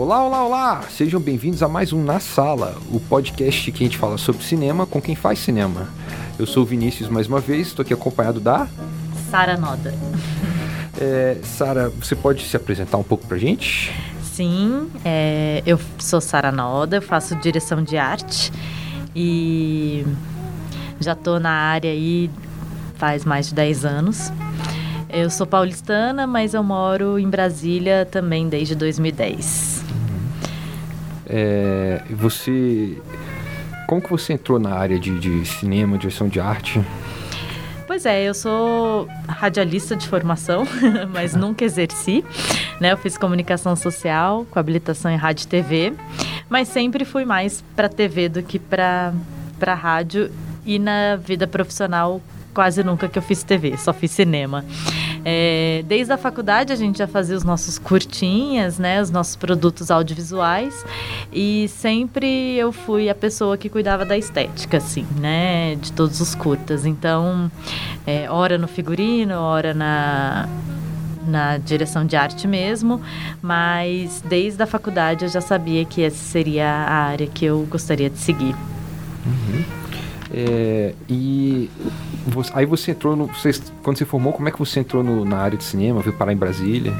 Olá, olá, olá! Sejam bem-vindos a mais um Na Sala, o podcast que a gente fala sobre cinema com quem faz cinema. Eu sou o Vinícius mais uma vez, estou aqui acompanhado da. Sara Noda. É, Sara, você pode se apresentar um pouco pra gente? Sim, é, eu sou Sara Noda, eu faço direção de arte e já estou na área aí faz mais de 10 anos. Eu sou paulistana, mas eu moro em Brasília também desde 2010. É, você. Como que você entrou na área de, de cinema, direção de arte? Pois é, eu sou radialista de formação, mas nunca exerci. Né? Eu fiz comunicação social com habilitação em rádio e TV, mas sempre fui mais para TV do que para rádio e na vida profissional quase nunca que eu fiz TV, só fiz cinema. É, desde a faculdade a gente já fazia os nossos curtinhas, né, os nossos produtos audiovisuais e sempre eu fui a pessoa que cuidava da estética, assim, né, de todos os curtas. Então, é, no figurino, hora na na direção de arte mesmo, mas desde a faculdade eu já sabia que essa seria a área que eu gostaria de seguir. Uhum. É, e você, aí você entrou no. Você, quando você formou, como é que você entrou no, na área de cinema? Veio parar em Brasília?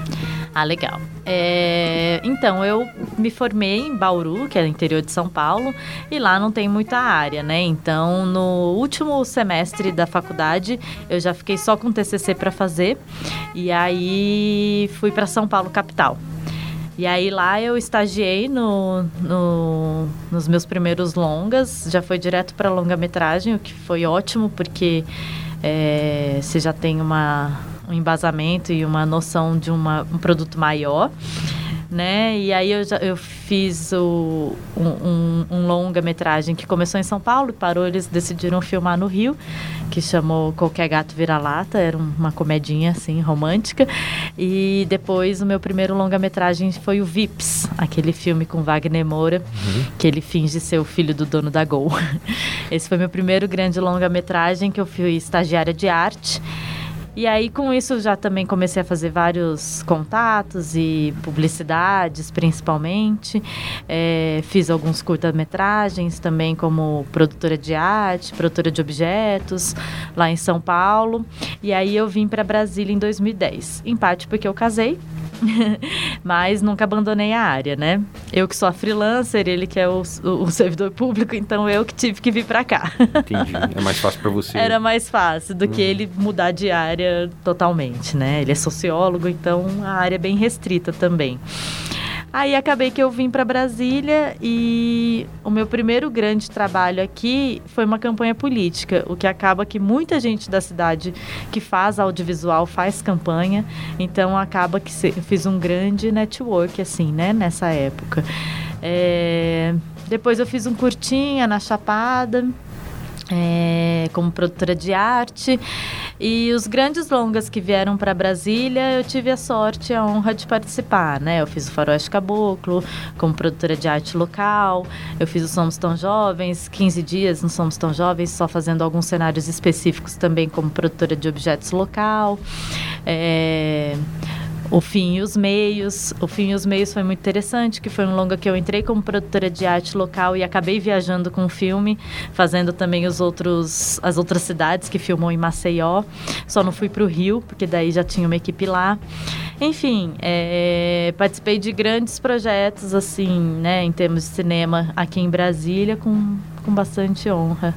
Ah, legal. É, então, eu me formei em Bauru, que é no interior de São Paulo, e lá não tem muita área, né? Então, no último semestre da faculdade, eu já fiquei só com TCC para fazer, e aí fui para São Paulo, capital. E aí lá eu estagiei no, no, nos meus primeiros longas, já foi direto para longa-metragem, o que foi ótimo, porque é, você já tem uma, um embasamento e uma noção de uma, um produto maior né? E aí eu, já, eu fiz o, um, um, um longa-metragem que começou em São Paulo e parou, eles decidiram filmar no Rio, que chamou Qualquer Gato Vira-Lata, era uma comedinha, assim, romântica. E depois o meu primeiro longa-metragem foi o Vips, aquele filme com Wagner Moura, uhum. que ele finge ser o filho do dono da Gol. Esse foi meu primeiro grande longa-metragem que eu fui estagiária de arte. E aí, com isso, já também comecei a fazer vários contatos e publicidades, principalmente. É, fiz alguns curta-metragens também como produtora de arte, produtora de objetos, lá em São Paulo. E aí eu vim para Brasília em 2010. Em parte porque eu casei mas nunca abandonei a área, né? Eu que sou a freelancer, ele que é o, o servidor público, então eu que tive que vir para cá. Entendi. É mais fácil para você. Era mais fácil do que uhum. ele mudar de área totalmente, né? Ele é sociólogo, então a área é bem restrita também. Aí acabei que eu vim para Brasília e o meu primeiro grande trabalho aqui foi uma campanha política, o que acaba que muita gente da cidade que faz audiovisual faz campanha, então acaba que fiz um grande network assim, né, nessa época. É... Depois eu fiz um curtinha na Chapada, é, como produtora de arte. E os grandes longas que vieram para Brasília, eu tive a sorte, a honra de participar, né? Eu fiz o Faroeste Caboclo como produtora de arte local, eu fiz o Somos Tão Jovens, 15 dias não Somos Tão Jovens, só fazendo alguns cenários específicos também como produtora de objetos local. É o Fim e os Meios. O Fim e os Meios foi muito interessante, que foi um longa que eu entrei como produtora de arte local e acabei viajando com o filme, fazendo também os outros, as outras cidades que filmou em Maceió. Só não fui para o Rio, porque daí já tinha uma equipe lá. Enfim, é, participei de grandes projetos, assim, né, em termos de cinema aqui em Brasília, com, com bastante honra.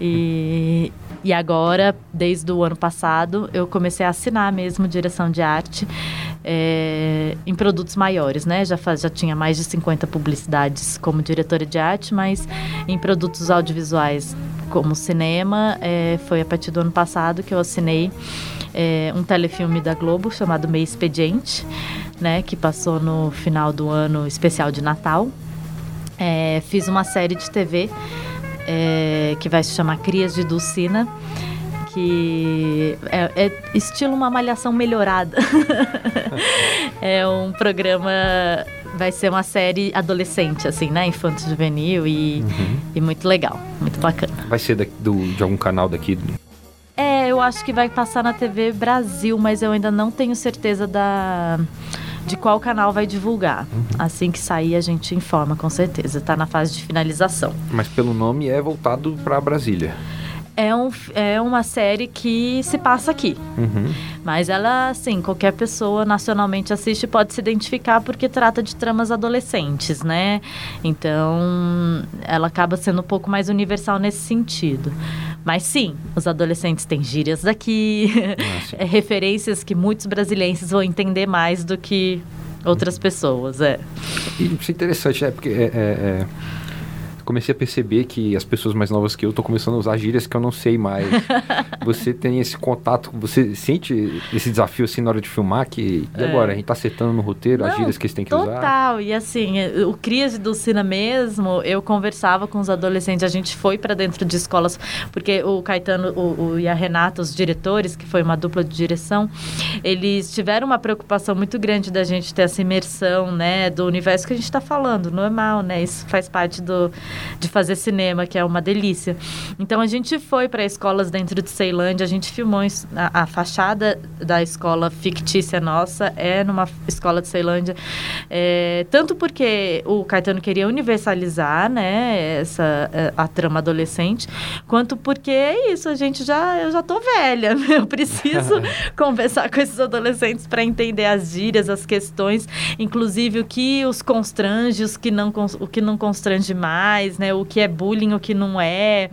E, e agora, desde o ano passado, eu comecei a assinar mesmo direção de arte é, em produtos maiores, né? Já, faz, já tinha mais de 50 publicidades como diretora de arte, mas em produtos audiovisuais como cinema, é, foi a partir do ano passado que eu assinei é, um telefilme da Globo chamado Meio Expediente, né? Que passou no final do ano especial de Natal. Fiz uma série de TV é, que vai se chamar Crias de Dulcina que é, é, estilo uma malhação melhorada. é um programa, vai ser uma série adolescente, assim, né? Infanto juvenil e, uhum. e muito legal, muito bacana. Vai ser do, de algum canal daqui? É, eu acho que vai passar na TV Brasil, mas eu ainda não tenho certeza da de qual canal vai divulgar. Uhum. Assim que sair, a gente informa, com certeza. Está na fase de finalização. Mas pelo nome é voltado para Brasília é, um, é uma série que se passa aqui. Uhum. Mas ela, assim, qualquer pessoa nacionalmente assiste pode se identificar porque trata de tramas adolescentes, né? Então, ela acaba sendo um pouco mais universal nesse sentido. Mas sim, os adolescentes têm gírias daqui, é, referências que muitos brasileiros vão entender mais do que outras pessoas, é. Isso é interessante, né? Porque é, é, é comecei a perceber que as pessoas mais novas que eu estão começando a usar gírias que eu não sei mais. você tem esse contato, você sente esse desafio assim na hora de filmar que e agora? É. A gente tá acertando no roteiro não, as gírias que eles têm que total. usar? Total, e assim, o Cris do Cina mesmo, eu conversava com os adolescentes, a gente foi para dentro de escolas, porque o Caetano o, o, e a Renata, os diretores, que foi uma dupla de direção, eles tiveram uma preocupação muito grande da gente ter essa imersão, né, do universo que a gente está falando, normal, né, isso faz parte do, de fazer cinema, que é uma delícia. Então a gente foi para escolas dentro de Ceilândia, a gente filmou a, a, fachada da escola fictícia nossa é numa escola de Ceilândia, é, tanto porque o Caetano queria universalizar, né, essa é, a trama adolescente, quanto porque é isso, a gente já eu já tô velha, né? eu preciso conversar com esses adolescentes para entender as gírias, as questões, inclusive o que os constrange, os que não o que não constrange mais né? O que é bullying, o que não é,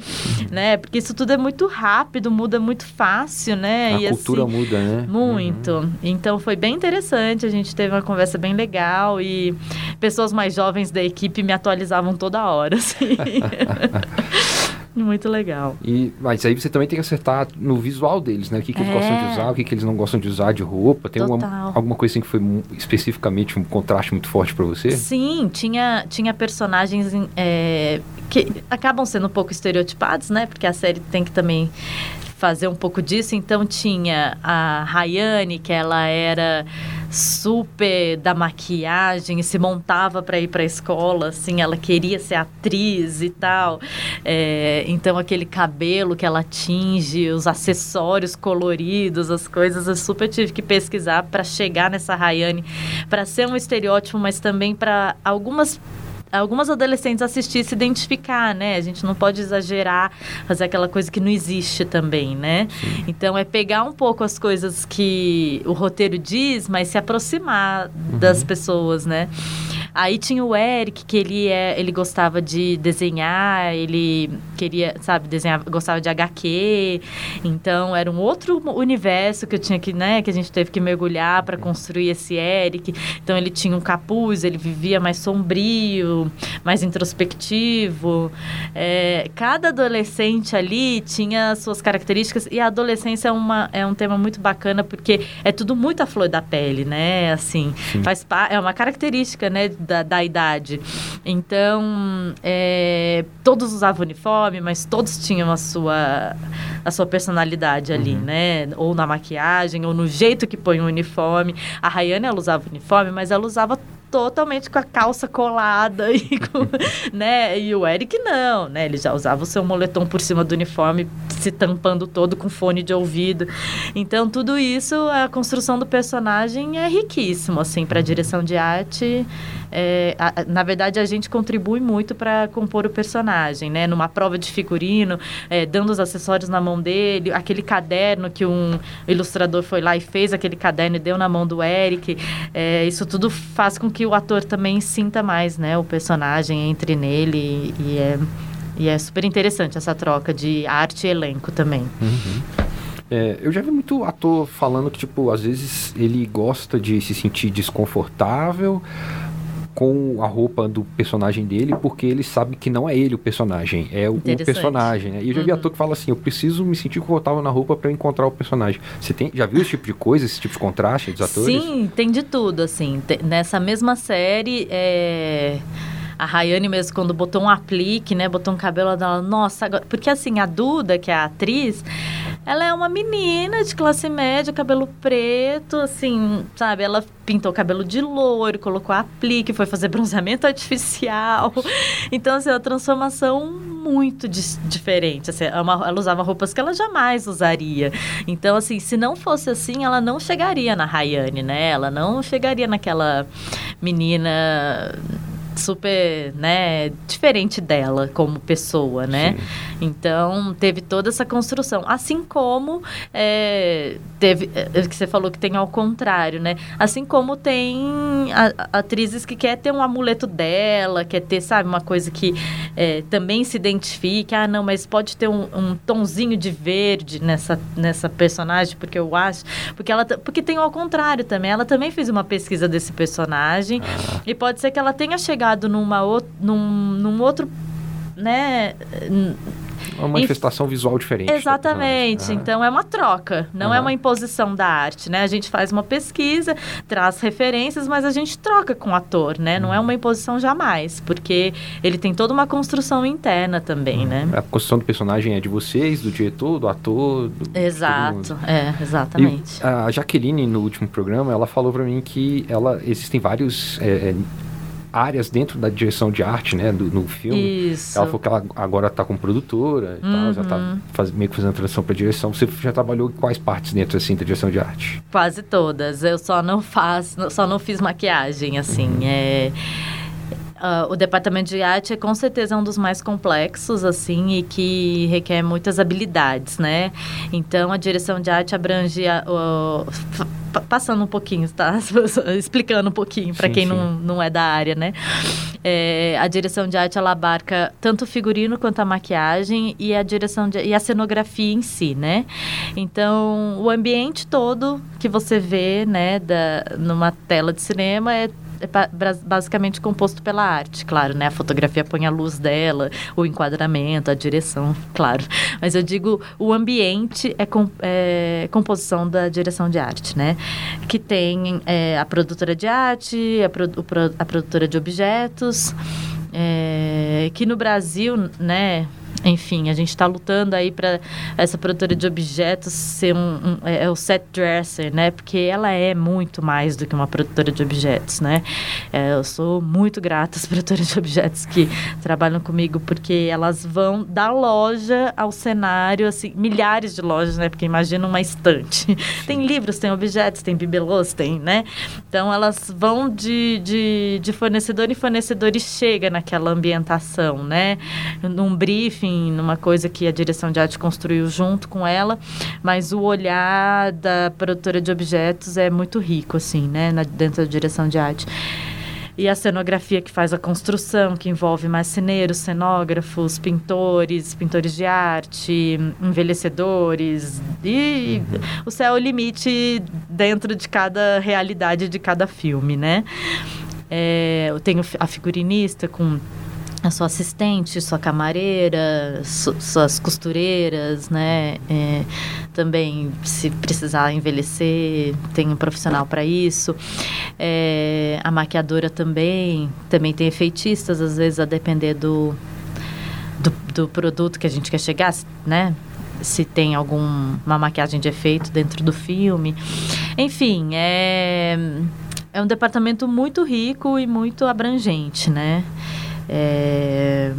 né? Porque isso tudo é muito rápido, muda muito fácil, né? A e cultura assim, muda, né? Muito. Uhum. Então foi bem interessante, a gente teve uma conversa bem legal e pessoas mais jovens da equipe me atualizavam toda hora, assim. Muito legal. E, mas aí você também tem que acertar no visual deles, né? O que, que eles é. gostam de usar, o que, que eles não gostam de usar de roupa. Tem uma, alguma coisa assim que foi especificamente um contraste muito forte para você? Sim, tinha, tinha personagens é, que acabam sendo um pouco estereotipados, né? Porque a série tem que também fazer um pouco disso. Então tinha a Rayane, que ela era super da maquiagem se montava para ir para a escola, assim, ela queria ser atriz e tal. É, então aquele cabelo que ela tinge, os acessórios coloridos, as coisas, eu super tive que pesquisar para chegar nessa Rayane, para ser um estereótipo, mas também para algumas algumas adolescentes assistir e se identificar, né? A gente não pode exagerar, fazer aquela coisa que não existe também, né? Sim. Então é pegar um pouco as coisas que o roteiro diz, mas se aproximar uhum. das pessoas, né? Aí tinha o Eric, que ele, é, ele gostava de desenhar, ele queria, sabe, desenhar, gostava de HQ. Então era um outro universo que eu tinha que, né, que a gente teve que mergulhar para construir esse Eric. Então ele tinha um capuz, ele vivia mais sombrio, mais introspectivo. É, cada adolescente ali tinha suas características e a adolescência é, uma, é um tema muito bacana porque é tudo muito à flor da pele, né? Assim, Sim. faz é uma característica, né? Da, da idade. Então, é, todos usavam uniforme, mas todos tinham a sua, a sua personalidade ali, uhum. né? Ou na maquiagem, ou no jeito que põe o uniforme. A Rayane, ela usava uniforme, mas ela usava totalmente com a calça colada e com, né? E o Eric não, né? Ele já usava o seu moletom por cima do uniforme, se tampando todo com fone de ouvido. Então tudo isso, a construção do personagem é riquíssimo, assim, para a direção de arte. É, a, na verdade, a gente contribui muito para compor o personagem, né? Numa prova de figurino, é, dando os acessórios na mão dele, aquele caderno que um ilustrador foi lá e fez aquele caderno e deu na mão do Eric. É, isso tudo faz com que o ator também sinta mais, né? O personagem entre nele e é, e é super interessante essa troca de arte e elenco também. Uhum. É, eu já vi muito ator falando que, tipo, às vezes ele gosta de se sentir desconfortável com a roupa do personagem dele, porque ele sabe que não é ele o personagem, é o, o personagem, né? E eu já vi uhum. ator que fala assim, eu preciso me sentir confortável na roupa para encontrar o personagem. Você tem, já viu esse tipo de coisa, esse tipo de contraste dos atores? Sim, tem de tudo, assim. nessa mesma série, é a Rayane mesmo, quando botou um aplique, né? Botou um cabelo dela, nossa, agora... Porque assim, a Duda, que é a atriz, ela é uma menina de classe média, cabelo preto, assim, sabe? Ela pintou o cabelo de loiro, colocou aplique, foi fazer bronzeamento artificial. Então, assim, é uma transformação muito diferente. Assim, é ela usava roupas que ela jamais usaria. Então, assim, se não fosse assim, ela não chegaria na Rayane, né? Ela não chegaria naquela menina super, né, diferente dela como pessoa, né? Sim. Então, teve toda essa construção. Assim como é, teve, é, que você falou que tem ao contrário, né? Assim como tem a, atrizes que quer ter um amuleto dela, quer ter, sabe, uma coisa que é, também se identifique. Ah, não, mas pode ter um, um tonzinho de verde nessa, nessa personagem, porque eu acho. Porque ela porque tem ao contrário também. Ela também fez uma pesquisa desse personagem. Ah. E pode ser que ela tenha chegado numa, num, num outro né? Uma manifestação visual diferente. Exatamente. Então é uma troca, não uhum. é uma imposição da arte, né? A gente faz uma pesquisa, traz referências, mas a gente troca com o ator, né? Não é uma imposição jamais, porque ele tem toda uma construção interna também, uhum. né? A construção do personagem é de vocês, do diretor, do ator. Do, Exato, é, exatamente. E a Jaqueline, no último programa, ela falou para mim que ela existem vários. É, é, áreas dentro da direção de arte, né, do, no filme. Isso. Ela falou que ela agora está como produtora e uhum. tal, já está uhum. faz, meio que fazendo transição para direção. Você já trabalhou em quais partes dentro assim da direção de arte? Quase todas. Eu só não faço, só não fiz maquiagem assim. Uhum. É Uh, o departamento de arte é com certeza um dos mais complexos, assim, e que requer muitas habilidades, né? Então, a direção de arte abrange a, passando um pouquinho, tá? Explicando um pouquinho para quem Não, não é da área, né? É, a direção de arte ela abarca tanto o figurino quanto a maquiagem e a direção de, e a cenografia em si, né? Então, o ambiente todo que você vê, né, da, numa tela de cinema é é basicamente composto pela arte, claro, né? A fotografia põe a luz dela, o enquadramento, a direção, claro. Mas eu digo, o ambiente é, com, é composição da direção de arte, né? Que tem é, a produtora de arte, a, pro, a produtora de objetos, é, que no Brasil, né? Enfim, a gente está lutando aí para essa produtora de objetos ser um, um é, é, o set dresser, né? Porque ela é muito mais do que uma produtora de objetos, né? É, eu sou muito grata às produtoras de objetos que trabalham comigo porque elas vão da loja ao cenário, assim, milhares de lojas, né? Porque imagina uma estante. tem livros, tem objetos, tem bibelôs, tem, né? Então elas vão de, de, de fornecedor em fornecedor e chega naquela ambientação, né? Num briefing numa coisa que a direção de arte construiu junto com ela, mas o olhar da produtora de objetos é muito rico, assim, né, na, dentro da direção de arte. E a cenografia que faz a construção, que envolve marceneiros, cenógrafos, pintores, pintores de arte, envelhecedores. E uhum. o céu é o limite dentro de cada realidade de cada filme, né? É, eu tenho a figurinista com a sua assistente, sua camareira, su suas costureiras, né? É, também, se precisar envelhecer, tem um profissional para isso. É, a maquiadora também, também tem efeitistas, às vezes a depender do, do, do produto que a gente quer chegar, né? se tem alguma maquiagem de efeito dentro do filme. Enfim, é, é um departamento muito rico e muito abrangente, né? É,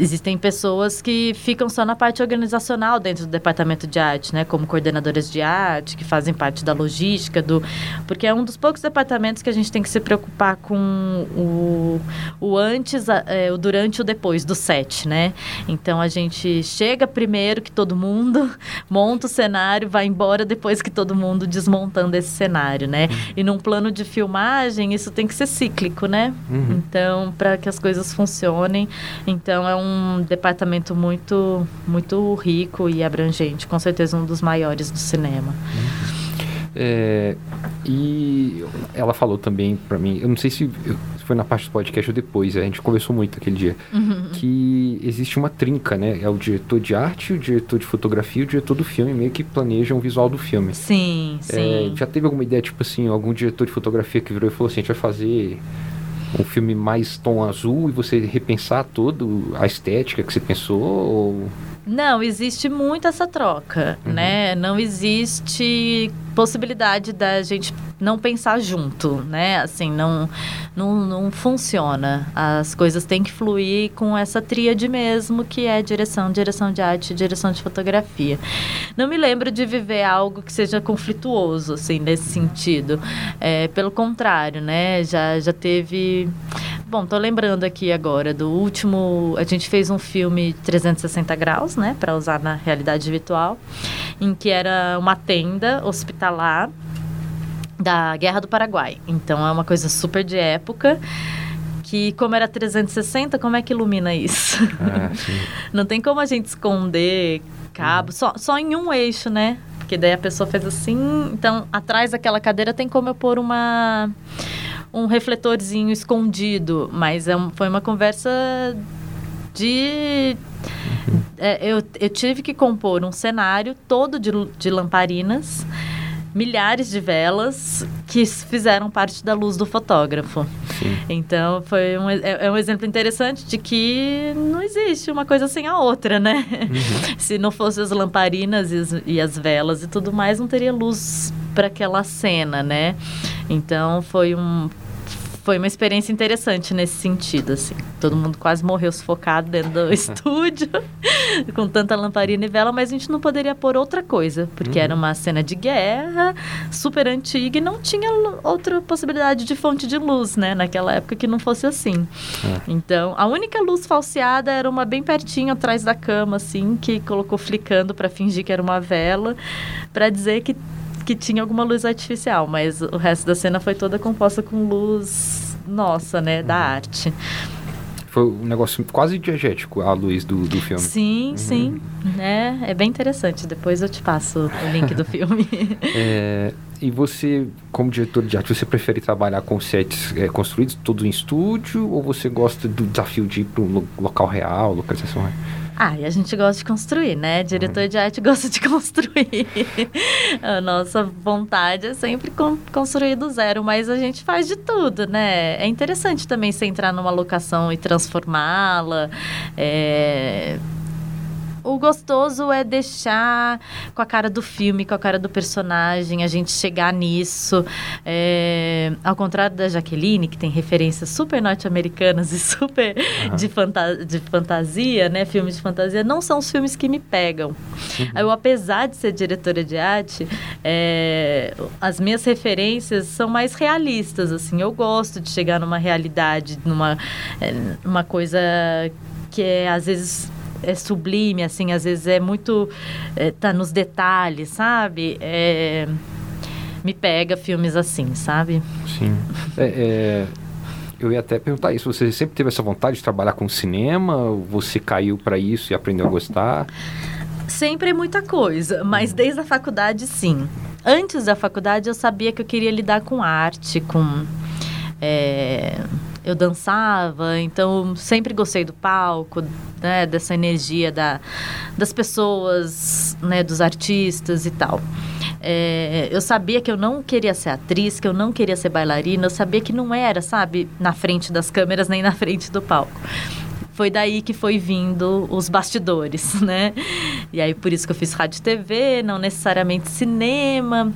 existem pessoas que ficam só na parte organizacional dentro do departamento de arte, né? Como coordenadoras de arte, que fazem parte da logística, do porque é um dos poucos departamentos que a gente tem que se preocupar com o, o antes, é, o durante e o depois do set, né? Então a gente chega primeiro que todo mundo, monta o cenário, vai embora depois que todo mundo desmontando esse cenário, né? Uhum. E num plano de filmagem, isso tem que ser cíclico, né? Uhum. Então, para que as coisas funcionem, então é um um departamento muito, muito rico e abrangente, com certeza um dos maiores do cinema. É, e ela falou também para mim, eu não sei se foi na parte do podcast ou depois, a gente conversou muito aquele dia, uhum. que existe uma trinca, né? É o diretor de arte, o diretor de fotografia e o diretor do filme, meio que planejam o visual do filme. Sim, é, sim. Já teve alguma ideia, tipo assim, algum diretor de fotografia que virou e falou assim, a gente vai fazer um filme mais tom azul e você repensar todo a estética que você pensou? Ou... Não, existe muito essa troca, uhum. né? Não existe possibilidade da gente não pensar junto, né? Assim, não, não, não funciona. As coisas têm que fluir com essa tríade mesmo, que é direção, direção de arte, direção de fotografia. Não me lembro de viver algo que seja conflituoso, assim, nesse sentido. É, pelo contrário, né? Já, já teve... Bom, tô lembrando aqui agora do último... A gente fez um filme 360 graus, né? Para usar na realidade virtual, em que era uma tenda hospitalar da Guerra do Paraguai. Então é uma coisa super de época que como era 360, como é que ilumina isso? Ah, Não tem como a gente esconder cabo, uhum. só, só em um eixo, né? Porque daí a pessoa fez assim, então atrás daquela cadeira tem como eu pôr uma um refletorzinho escondido, mas é um, foi uma conversa de uhum. é, eu, eu tive que compor um cenário todo de, de lamparinas milhares de velas que fizeram parte da luz do fotógrafo. Sim. Então, foi um, é, é, um exemplo interessante de que não existe uma coisa sem a outra, né? Uhum. Se não fossem as lamparinas e e as velas e tudo mais, não teria luz para aquela cena, né? Então, foi um foi uma experiência interessante nesse sentido, assim. Todo mundo quase morreu sufocado dentro do estúdio, com tanta lamparina e vela, mas a gente não poderia pôr outra coisa, porque uhum. era uma cena de guerra, super antiga e não tinha outra possibilidade de fonte de luz, né? Naquela época que não fosse assim. É. Então, a única luz falseada era uma bem pertinho atrás da cama, assim, que colocou flicando para fingir que era uma vela, para dizer que que tinha alguma luz artificial, mas o resto da cena foi toda composta com luz nossa, né, da uhum. arte. Foi um negócio quase diegético a luz do, do filme. Sim, uhum. sim. É, é bem interessante. Depois eu te passo o link do filme. é, e você, como diretor de arte, você prefere trabalhar com sets é, construídos, tudo em estúdio, ou você gosta do desafio de ir para um local real, localização real? Ah, e a gente gosta de construir, né? Diretor de arte gosta de construir. a nossa vontade é sempre construir do zero, mas a gente faz de tudo, né? É interessante também você entrar numa locação e transformá-la. É o gostoso é deixar com a cara do filme, com a cara do personagem, a gente chegar nisso. É, ao contrário da Jaqueline, que tem referências super norte-americanas e super uhum. de, fanta de fantasia, né? Filmes de fantasia, não são os filmes que me pegam. Uhum. Eu, apesar de ser diretora de arte, é, as minhas referências são mais realistas, assim. Eu gosto de chegar numa realidade, numa é, uma coisa que é, às vezes é sublime, assim, às vezes é muito. É, tá nos detalhes, sabe? É, me pega filmes assim, sabe? Sim. É, é, eu ia até perguntar isso. Você sempre teve essa vontade de trabalhar com cinema? Você caiu para isso e aprendeu a gostar? Sempre é muita coisa, mas desde a faculdade, sim. Antes da faculdade, eu sabia que eu queria lidar com arte, com. É, eu dançava, então sempre gostei do palco, né, dessa energia da, das pessoas, né, dos artistas e tal. É, eu sabia que eu não queria ser atriz, que eu não queria ser bailarina, eu sabia que não era, sabe, na frente das câmeras nem na frente do palco foi daí que foi vindo os bastidores, né? E aí por isso que eu fiz rádio e TV, não necessariamente cinema,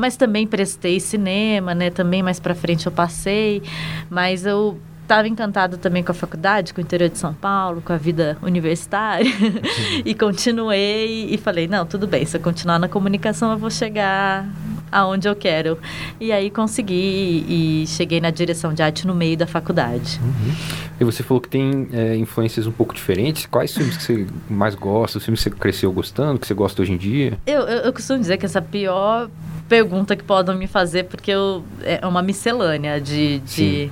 mas também prestei cinema, né? Também mais para frente eu passei, mas eu estava encantada também com a faculdade, com o interior de São Paulo, com a vida universitária. e continuei e falei, não, tudo bem, se eu continuar na comunicação eu vou chegar aonde eu quero. E aí consegui e cheguei na direção de arte no meio da faculdade. Uhum. E você falou que tem é, influências um pouco diferentes. Quais filmes que você mais gosta? Os filmes que você cresceu gostando, que você gosta hoje em dia? Eu, eu, eu costumo dizer que essa pior pergunta que podem me fazer, porque eu, é uma miscelânea de... de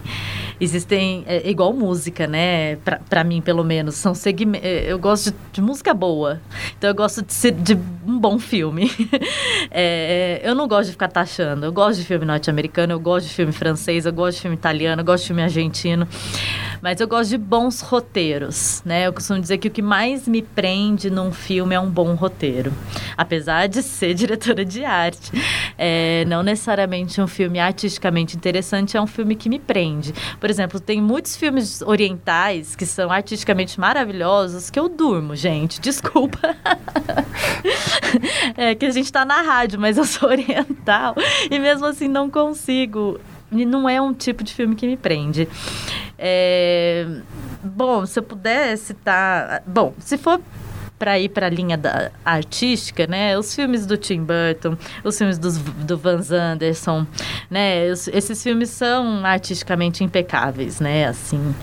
existem é, igual música, né? Pra, pra mim, pelo menos, são segmentos. É, eu gosto de, de, música boa, então eu gosto de, ser, de um bom filme. é, eu não gosto de ficar taxando. Eu gosto de filme norte-americano, eu gosto de filme francês, eu gosto de filme italiano, eu gosto de filme argentino. Mas eu gosto de bons roteiros, né? Eu costumo dizer que o que mais me prende num filme é um bom roteiro. Apesar de ser diretora de arte. É, não necessariamente um filme artisticamente interessante, é um filme que me prende. Por exemplo, tem muitos filmes orientais que são artisticamente maravilhosos que eu durmo, gente. Desculpa. é que a gente tá na rádio, mas eu sou oriental. E mesmo assim não consigo não é um tipo de filme que me prende. É, bom, se eu puder citar. Bom, se for para ir para a linha da artística, né? Os filmes do Tim Burton, os filmes dos, do Van Anderson, né? Os, esses filmes são artisticamente impecáveis, né? Assim,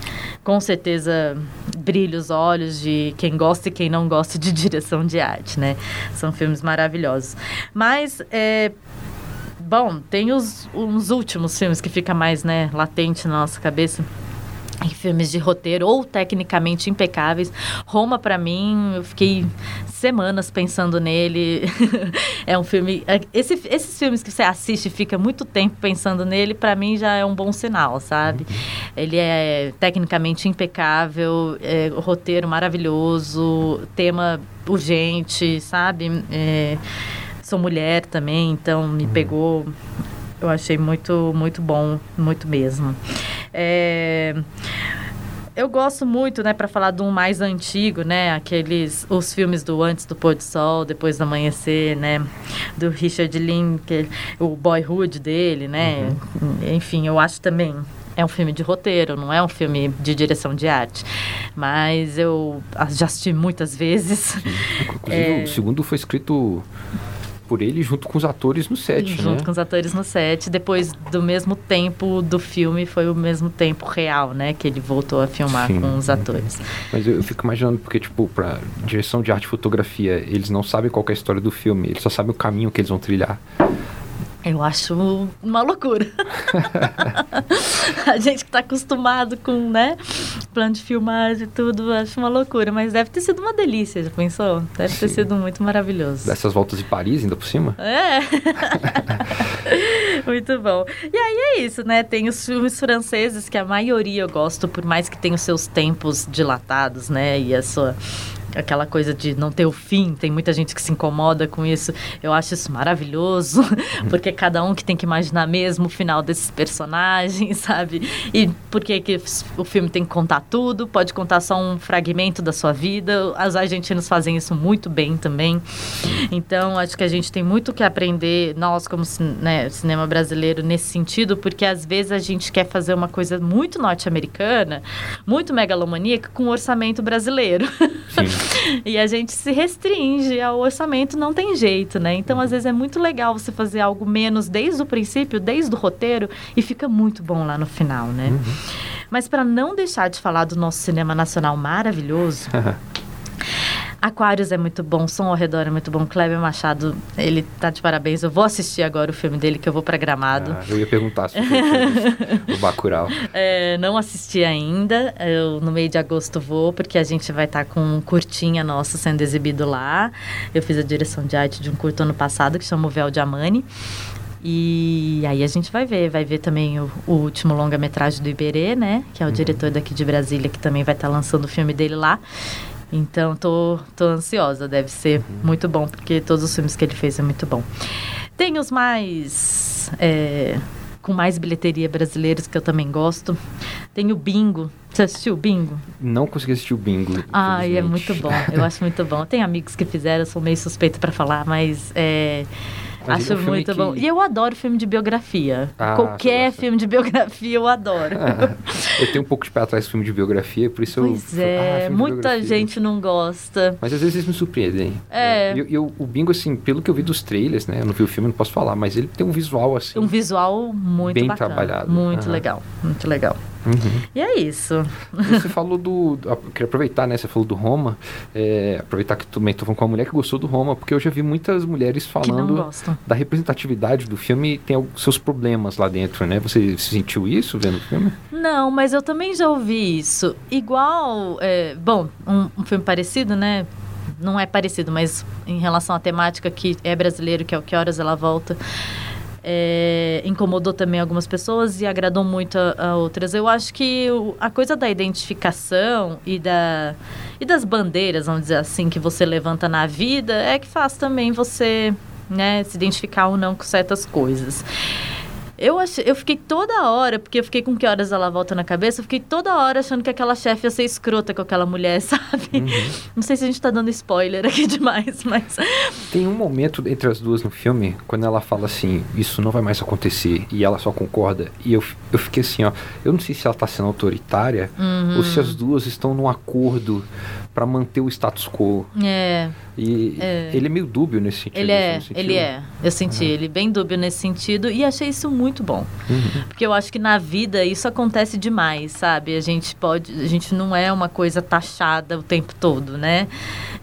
com certeza brilha os olhos de quem gosta e quem não gosta de direção de arte, né? São filmes maravilhosos. Mas é, Bom, tem os, os últimos filmes que fica mais, né, latente na nossa cabeça em filmes de roteiro ou tecnicamente impecáveis. Roma, para mim, eu fiquei semanas pensando nele. é um filme. É, esse, esses filmes que você assiste e fica muito tempo pensando nele, para mim já é um bom sinal, sabe? Uhum. Ele é tecnicamente impecável, é, roteiro maravilhoso, tema urgente, sabe? É, sou mulher também, então me uhum. pegou. Eu achei muito, muito bom, muito mesmo. É, eu gosto muito, né, para falar de um mais antigo, né, aqueles os filmes do Antes do Pôr do Sol, Depois do Amanhecer, né, do Richard Linker, o Boyhood dele, né, uhum. enfim, eu acho também é um filme de roteiro, não é um filme de direção de arte. Mas eu já assisti muitas vezes. Inclusive, é... o segundo foi escrito por ele junto com os atores no set, junto né? com os atores no set. Depois do mesmo tempo do filme, foi o mesmo tempo real, né? Que ele voltou a filmar Sim. com os atores. Mas eu, eu, fico imaginando, porque, tipo, pra direção de arte e fotografia, eles não sabem qual é a história do filme, eles só sabem o caminho que eles vão trilhar. Eu acho uma loucura. a gente que está acostumado com, né, plano de filmagem e tudo, acho uma loucura. Mas deve ter sido uma delícia, já pensou? Deve Sim. ter sido muito maravilhoso. Dessas voltas de Paris, ainda por cima? É. muito bom. E aí é isso, né? Tem os filmes franceses, que a maioria eu gosto, por mais que tenham os seus tempos dilatados, né? E a sua aquela coisa de não ter o fim, tem muita gente que se incomoda com isso. Eu acho isso maravilhoso, porque cada um que tem que imaginar mesmo o final desses personagens, sabe? E porque que o filme tem que contar tudo, pode contar só um fragmento da sua vida. Os argentinos fazem isso muito bem também. Então, acho que a gente tem muito que aprender, nós como né, cinema brasileiro, nesse sentido, porque às vezes a gente quer fazer uma coisa muito norte-americana, muito megalomaníaca, com um orçamento brasileiro. Sim. e a gente se restringe ao orçamento, não tem jeito, né? Então, às vezes, é muito legal você fazer algo menos desde o princípio, desde o roteiro, e fica muito bom lá no final, né? Uhum. Mas para não deixar de falar do nosso cinema nacional maravilhoso. Aquários é muito bom, Som ao Redor é muito bom. Kleber Machado, ele tá de parabéns. Eu vou assistir agora o filme dele, que eu vou para Gramado. Ah, eu ia perguntar se o Bacurau. É, não assisti ainda. Eu, no meio de agosto vou, porque a gente vai estar tá com um curtinha nosso sendo exibido lá. Eu fiz a direção de arte de um curto ano passado, que chama O Véu de Amani. E aí a gente vai ver, vai ver também o, o último longa-metragem do Iberê, né? Que é o uhum. diretor daqui de Brasília, que também vai estar tá lançando o filme dele lá. Então, tô, tô ansiosa. Deve ser muito bom, porque todos os filmes que ele fez é muito bom. Tem os mais... É, com mais bilheteria brasileiros, que eu também gosto. Tem o Bingo. Você assistiu o Bingo? Não consegui assistir o Bingo. Ai, é muito bom. Eu acho muito bom. Tem amigos que fizeram, sou meio suspeita para falar, mas... É, Acho é um muito que... bom. E eu adoro filme de biografia. Ah, Qualquer filme de biografia eu adoro. eu tenho um pouco de pé atrás de filme de biografia, por isso pois eu. é, ah, muita gente não gosta. Mas às vezes eles me surpreendem. É. é. Eu, o Bingo, assim, pelo que eu vi dos trailers, né? Eu não vi o filme, não posso falar, mas ele tem um visual assim. Um visual muito bem bacana. trabalhado. Muito legal, muito legal. Uhum. E é isso. Você falou do. Queria aproveitar, né? Você falou do Roma. É, aproveitar que também estou falando com uma mulher que gostou do Roma, porque eu já vi muitas mulheres falando da representatividade do filme e tem seus problemas lá dentro, né? Você sentiu isso vendo o filme? Não, mas eu também já ouvi isso. Igual. É, bom, um, um filme parecido, né? não é parecido, mas em relação à temática que é brasileiro, que é o Que Horas Ela Volta, é, incomodou também algumas pessoas e agradou muito a, a outras. Eu acho que o, a coisa da identificação e, da, e das bandeiras, vamos dizer assim, que você levanta na vida é que faz também você né, se identificar ou não com certas coisas. Eu, achei, eu fiquei toda hora, porque eu fiquei com que horas ela volta na cabeça, eu fiquei toda hora achando que aquela chefe ia ser escrota com aquela mulher, sabe? Uhum. Não sei se a gente tá dando spoiler aqui demais, mas. Tem um momento entre as duas no filme, quando ela fala assim, isso não vai mais acontecer, e ela só concorda. E eu, eu fiquei assim, ó, eu não sei se ela tá sendo autoritária uhum. ou se as duas estão num acordo para manter o status quo. É. E é. ele é meio dúbio nesse sentido. Ele é, ele é. Eu senti uhum. ele bem dúbio nesse sentido e achei isso muito bom. Uhum. Porque eu acho que na vida isso acontece demais, sabe? A gente pode, a gente não é uma coisa taxada o tempo todo, né?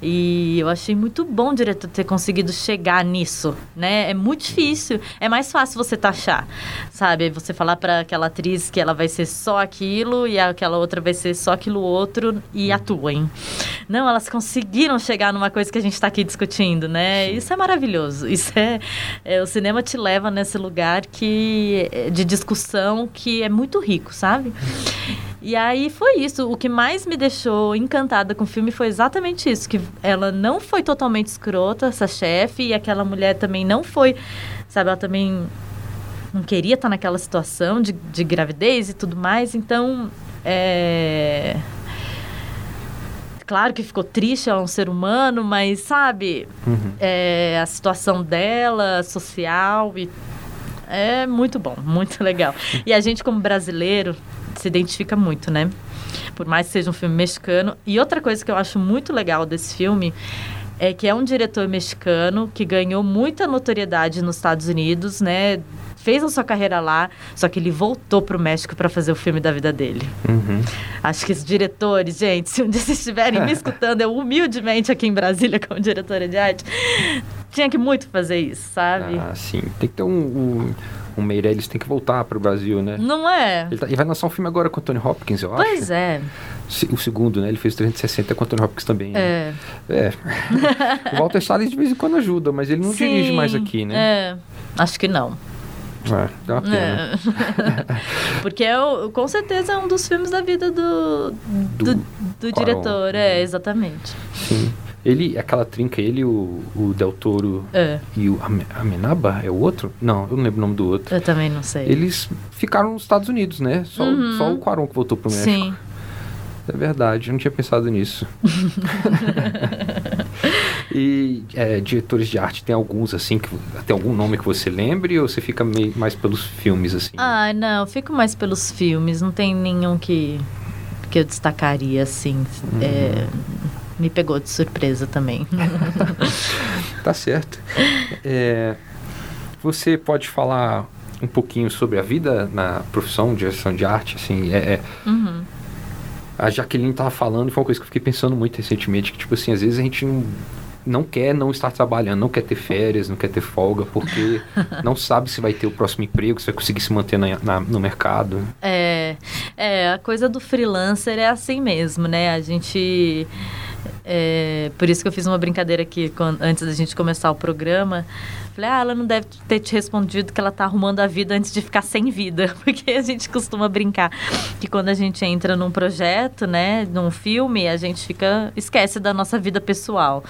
E eu achei muito bom o diretor ter conseguido chegar nisso, né? É muito difícil. É mais fácil você taxar, sabe? Você falar para aquela atriz que ela vai ser só aquilo e aquela outra vai ser só aquilo outro e uhum. atuem. Não, elas conseguiram chegar numa coisa que a gente está aqui discutindo, né? Isso é maravilhoso. Isso é, é, o cinema te leva nesse lugar que de discussão que é muito rico, sabe? E aí foi isso. O que mais me deixou encantada com o filme foi exatamente isso, que ela não foi totalmente escrota, essa chefe, e aquela mulher também não foi, sabe? Ela também não queria estar naquela situação de, de gravidez e tudo mais. Então, é claro que ficou triste, ela é um ser humano, mas sabe, uhum. é, a situação dela, social, e é muito bom, muito legal. E a gente, como brasileiro, se identifica muito, né? Por mais que seja um filme mexicano. E outra coisa que eu acho muito legal desse filme é que é um diretor mexicano que ganhou muita notoriedade nos Estados Unidos, né? fez a sua carreira lá, só que ele voltou para o México para fazer o filme da vida dele. Uhum. Acho que os diretores, gente, se um dia vocês estiverem me escutando, eu humildemente aqui em Brasília como diretora de arte, tinha que muito fazer isso, sabe? Ah, sim. Tem que ter um, um o Meirelles tem que voltar para o Brasil, né? Não é? Ele, tá, ele, vai lançar um filme agora com o Tony Hopkins, eu pois acho. Pois é. O segundo, né? Ele fez 360 com o Tony Hopkins também. Né? É. É. o Walter Salles de vez em quando ajuda, mas ele não Sim, dirige mais aqui, né? É. Acho que não. É, dá uma pena. É. Porque é, com certeza é um dos filmes da vida do, do, do, do diretor. É, exatamente. Sim. Ele, aquela trinca, ele, o, o Del Toro é. e o Amenaba é o outro? Não, eu não lembro o nome do outro. Eu também não sei. Eles ficaram nos Estados Unidos, né? Só, uhum. só o Quaron que voltou pro México. Sim. É verdade, eu não tinha pensado nisso. e é, diretores de arte, tem alguns assim, que tem algum nome que você lembre ou você fica meio, mais pelos filmes assim? Ah, não, fico mais pelos filmes, não tem nenhum que, que eu destacaria assim. Uhum. É, me pegou de surpresa também. tá certo. É, você pode falar um pouquinho sobre a vida na profissão de direção de arte, assim, é, é uhum a Jaqueline estava falando, foi uma coisa que eu fiquei pensando muito recentemente, que tipo assim, às vezes a gente não, não quer não estar trabalhando, não quer ter férias, não quer ter folga, porque não sabe se vai ter o próximo emprego, se vai conseguir se manter na, na, no mercado. É, é, a coisa do freelancer é assim mesmo, né? A gente é, por isso que eu fiz uma brincadeira aqui quando, antes da gente começar o programa. Falei, ah, ela não deve ter te respondido que ela tá arrumando a vida antes de ficar sem vida. Porque a gente costuma brincar que quando a gente entra num projeto, né, num filme, a gente fica. esquece da nossa vida pessoal,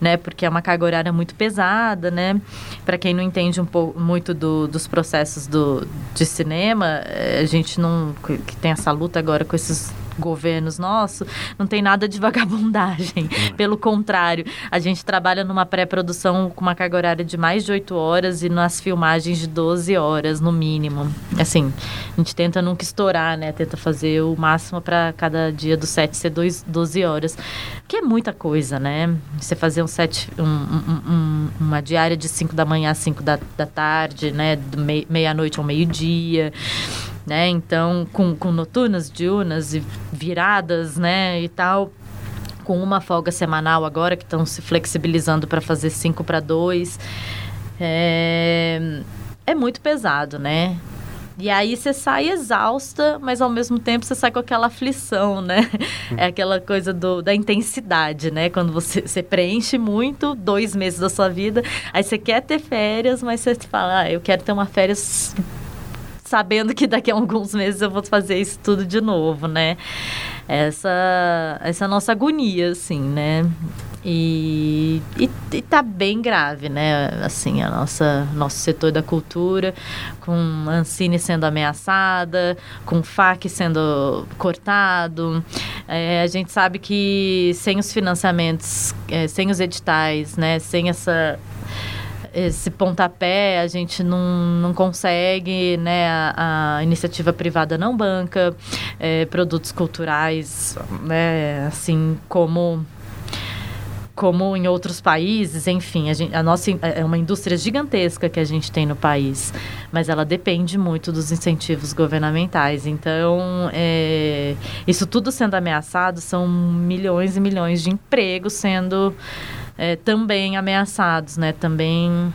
né? Porque é uma carga horária muito pesada, né? Para quem não entende um pouco muito do, dos processos do, de cinema, eh, a gente não. que tem essa luta agora com esses governos nossos, não tem nada de vagabundagem. Pelo contrário, a gente trabalha numa pré-produção com uma carga horária de mais de 8 horas e nas filmagens de 12 horas, no mínimo. Assim, a gente tenta nunca estourar, né? Tenta fazer o máximo para cada dia do set ser dois, 12 horas. Que é muita coisa, né? Você fazer um set, um, um, um, uma diária de 5 da manhã às 5 da, da tarde, né? Meia-noite ao meio-dia né? Então, com, com noturnas, diurnas e viradas, né? E tal. Com uma folga semanal agora, que estão se flexibilizando para fazer 5 para 2. É, é muito pesado, né? E aí você sai exausta, mas ao mesmo tempo você sai com aquela aflição, né? É aquela coisa do, da intensidade, né? Quando você, você preenche muito, dois meses da sua vida, aí você quer ter férias, mas você fala, ah, eu quero ter uma férias sabendo que daqui a alguns meses eu vou fazer isso tudo de novo, né? Essa, essa nossa agonia, assim, né? E, e, e tá bem grave, né? Assim, a nossa nosso setor da cultura, com Ancine sendo ameaçada, com FAC sendo cortado. É, a gente sabe que sem os financiamentos, é, sem os editais, né? Sem essa esse pontapé a gente não, não consegue, né? A, a iniciativa privada não banca é, produtos culturais, né? Assim como como em outros países, enfim, a, gente, a, nossa é uma indústria gigantesca que a gente tem no país, mas ela depende muito dos incentivos governamentais. Então, é, isso tudo sendo ameaçado, são milhões e milhões de empregos sendo é, também ameaçados, né? Também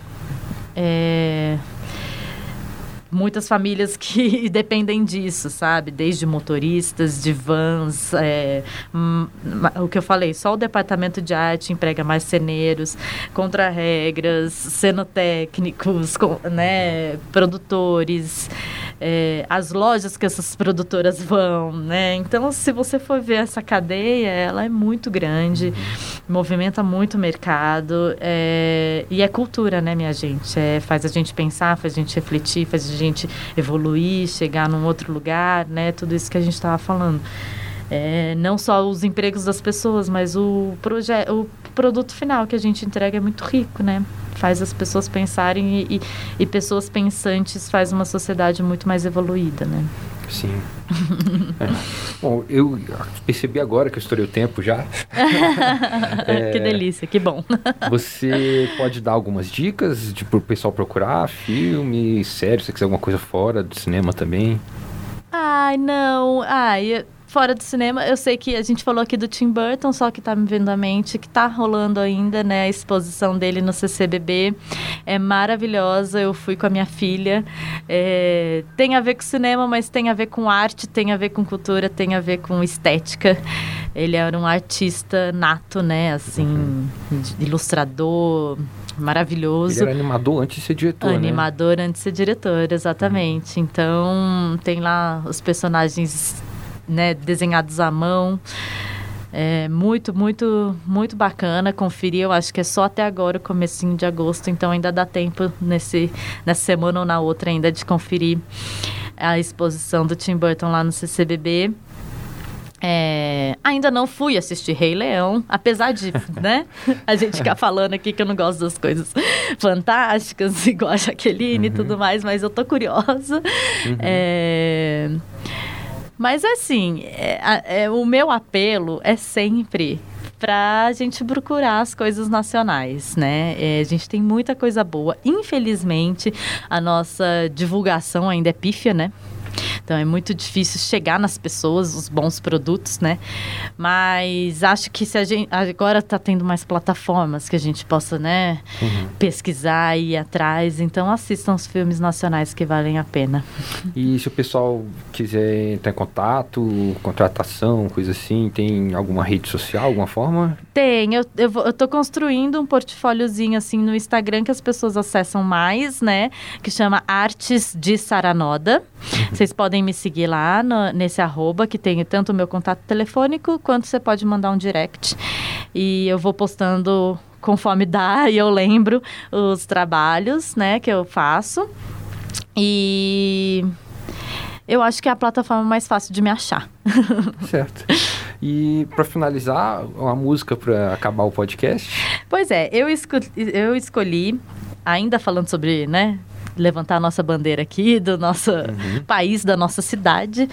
é, muitas famílias que dependem disso, sabe? Desde motoristas, de vans, é, o que eu falei, só o departamento de arte emprega mais ceneiros, contra-regras, cenotécnicos, né, produtores, é, as lojas que essas produtoras vão, né? Então, se você for ver essa cadeia, ela é muito grande, movimenta muito mercado é, e é cultura, né, minha gente? É, faz a gente pensar, faz a gente refletir, faz a gente gente evoluir, chegar num outro lugar, né? Tudo isso que a gente estava falando. É, não só os empregos das pessoas, mas o, o produto final que a gente entrega é muito rico, né? Faz as pessoas pensarem e, e, e pessoas pensantes faz uma sociedade muito mais evoluída, né? Sim. é. Bom, eu percebi agora que eu estourei o tempo já. é, que delícia, que bom. você pode dar algumas dicas de, para o pessoal procurar filme, série, se você quiser alguma coisa fora do cinema também? Ai, não. Ai, fora do cinema, eu sei que a gente falou aqui do Tim Burton, só que tá me vendo à mente, que tá rolando ainda, né, a exposição dele no CCBB. É maravilhosa, eu fui com a minha filha. É, tem a ver com cinema, mas tem a ver com arte, tem a ver com cultura, tem a ver com estética. Ele era um artista nato, né, assim, uhum. ilustrador, maravilhoso. Ele era animador antes de ser diretor, né? Animador né? antes de ser diretor, exatamente. Uhum. Então, tem lá os personagens né, desenhados à mão. É muito, muito, muito bacana conferir. Eu acho que é só até agora, o comecinho de agosto, então ainda dá tempo nesse, nessa semana ou na outra ainda de conferir a exposição do Tim Burton lá no CCBB. É, ainda não fui assistir Rei Leão, apesar de, né, a gente ficar falando aqui que eu não gosto das coisas fantásticas, igual a Jaqueline uhum. e tudo mais, mas eu tô curiosa. Uhum. É, mas assim, é, é, o meu apelo é sempre para a gente procurar as coisas nacionais, né? É, a gente tem muita coisa boa. Infelizmente, a nossa divulgação ainda é pífia, né? Então é muito difícil chegar nas pessoas os bons produtos, né? Mas acho que se a gente agora está tendo mais plataformas que a gente possa, né, uhum. pesquisar e ir atrás, então assistam os filmes nacionais que valem a pena. E se o pessoal quiser entrar em contato, contratação, coisa assim, tem alguma rede social, alguma forma? Tem, eu, eu, eu tô construindo um portfóliozinho assim no Instagram que as pessoas acessam mais, né? Que chama Artes de Saranoda. Uhum. Vocês podem me seguir lá no, nesse arroba, que tem tanto o meu contato telefônico, quanto você pode mandar um direct. E eu vou postando conforme dá e eu lembro os trabalhos, né, que eu faço. E eu acho que é a plataforma mais fácil de me achar. Certo. E para finalizar, uma música para acabar o podcast? Pois é, eu, escolhi, eu escolhi, ainda falando sobre, né, levantar a nossa bandeira aqui, do nosso uhum. país, da nossa cidade.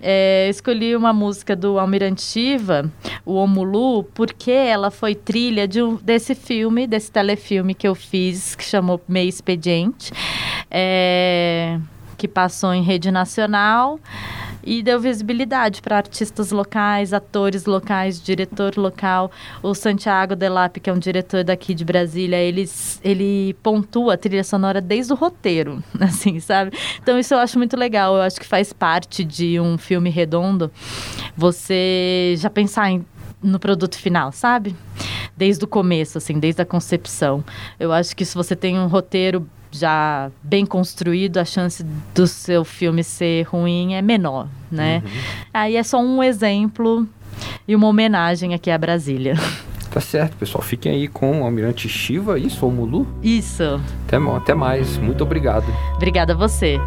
É, escolhi uma música do Almirante Shiva, o Omulu, porque ela foi trilha de um, desse filme, desse telefilme que eu fiz, que chamou Meio Expediente, é, que passou em rede nacional. E deu visibilidade para artistas locais, atores locais, diretor local. O Santiago Delap, que é um diretor daqui de Brasília, ele, ele pontua a trilha sonora desde o roteiro, assim, sabe? Então isso eu acho muito legal. Eu acho que faz parte de um filme redondo você já pensar em no produto final, sabe? Desde o começo, assim, desde a concepção. Eu acho que se você tem um roteiro já bem construído, a chance do seu filme ser ruim é menor, né? Uhum. Aí é só um exemplo e uma homenagem aqui a Brasília. Tá certo, pessoal. Fiquem aí com o Almirante Shiva, isso, ou Mulu? Isso. Até, até mais. Muito obrigado. Obrigada a você.